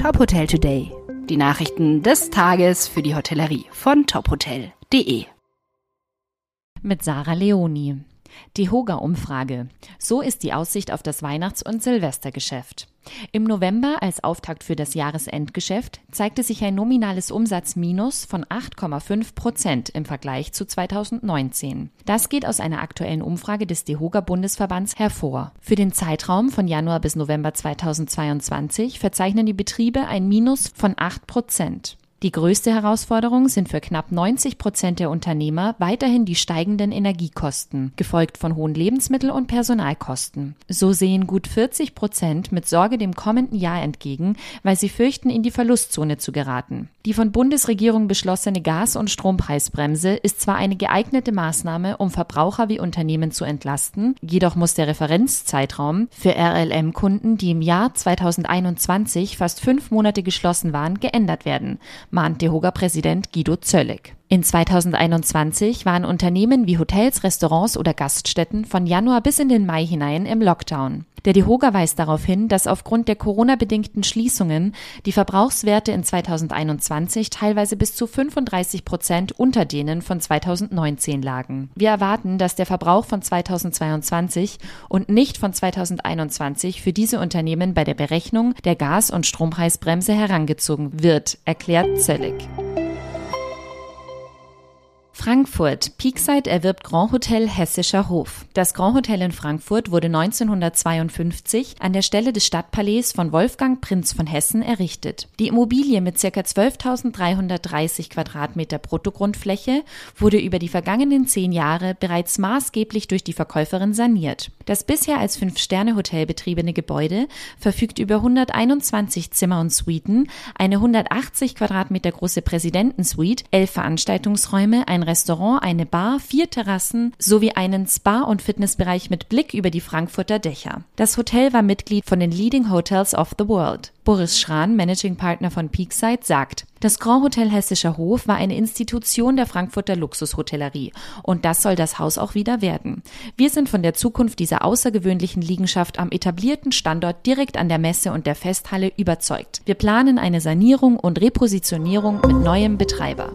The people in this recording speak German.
Top Hotel Today. Die Nachrichten des Tages für die Hotellerie von tophotel.de. Mit Sarah Leoni. Die Hoga-Umfrage. So ist die Aussicht auf das Weihnachts- und Silvestergeschäft. Im November als Auftakt für das Jahresendgeschäft zeigte sich ein nominales Umsatzminus von 8,5 Prozent im Vergleich zu 2019. Das geht aus einer aktuellen Umfrage des DEHOGA Bundesverbands hervor. Für den Zeitraum von Januar bis November 2022 verzeichnen die Betriebe ein Minus von 8 Prozent. Die größte Herausforderung sind für knapp 90 Prozent der Unternehmer weiterhin die steigenden Energiekosten, gefolgt von hohen Lebensmittel- und Personalkosten. So sehen gut 40 Prozent mit Sorge dem kommenden Jahr entgegen, weil sie fürchten, in die Verlustzone zu geraten. Die von Bundesregierung beschlossene Gas- und Strompreisbremse ist zwar eine geeignete Maßnahme, um Verbraucher wie Unternehmen zu entlasten, jedoch muss der Referenzzeitraum für RLM-Kunden, die im Jahr 2021 fast fünf Monate geschlossen waren, geändert werden mahnt DEHOGA-Präsident Guido Zöllig. In 2021 waren Unternehmen wie Hotels, Restaurants oder Gaststätten von Januar bis in den Mai hinein im Lockdown. Der DEHOGA weist darauf hin, dass aufgrund der Corona-bedingten Schließungen die Verbrauchswerte in 2021 teilweise bis zu 35 Prozent unter denen von 2019 lagen. Wir erwarten, dass der Verbrauch von 2022 und nicht von 2021 für diese Unternehmen bei der Berechnung der Gas- und Strompreisbremse herangezogen wird, erklärt Zöllig. Frankfurt. Peakside erwirbt Grand Hotel Hessischer Hof. Das Grand Hotel in Frankfurt wurde 1952 an der Stelle des Stadtpalais von Wolfgang Prinz von Hessen errichtet. Die Immobilie mit ca. 12.330 Quadratmeter Bruttogrundfläche wurde über die vergangenen zehn Jahre bereits maßgeblich durch die Verkäuferin saniert. Das bisher als Fünf-Sterne-Hotel betriebene Gebäude verfügt über 121 Zimmer und Suiten, eine 180 Quadratmeter große Präsidentensuite, elf Veranstaltungsräume, ein Restaurant, eine Bar, vier Terrassen sowie einen Spa- und Fitnessbereich mit Blick über die Frankfurter Dächer. Das Hotel war Mitglied von den Leading Hotels of the World. Boris Schran, Managing Partner von Peakside, sagt, das Grand Hotel Hessischer Hof war eine Institution der Frankfurter Luxushotellerie und das soll das Haus auch wieder werden. Wir sind von der Zukunft dieser außergewöhnlichen Liegenschaft am etablierten Standort direkt an der Messe und der Festhalle überzeugt. Wir planen eine Sanierung und Repositionierung mit neuem Betreiber.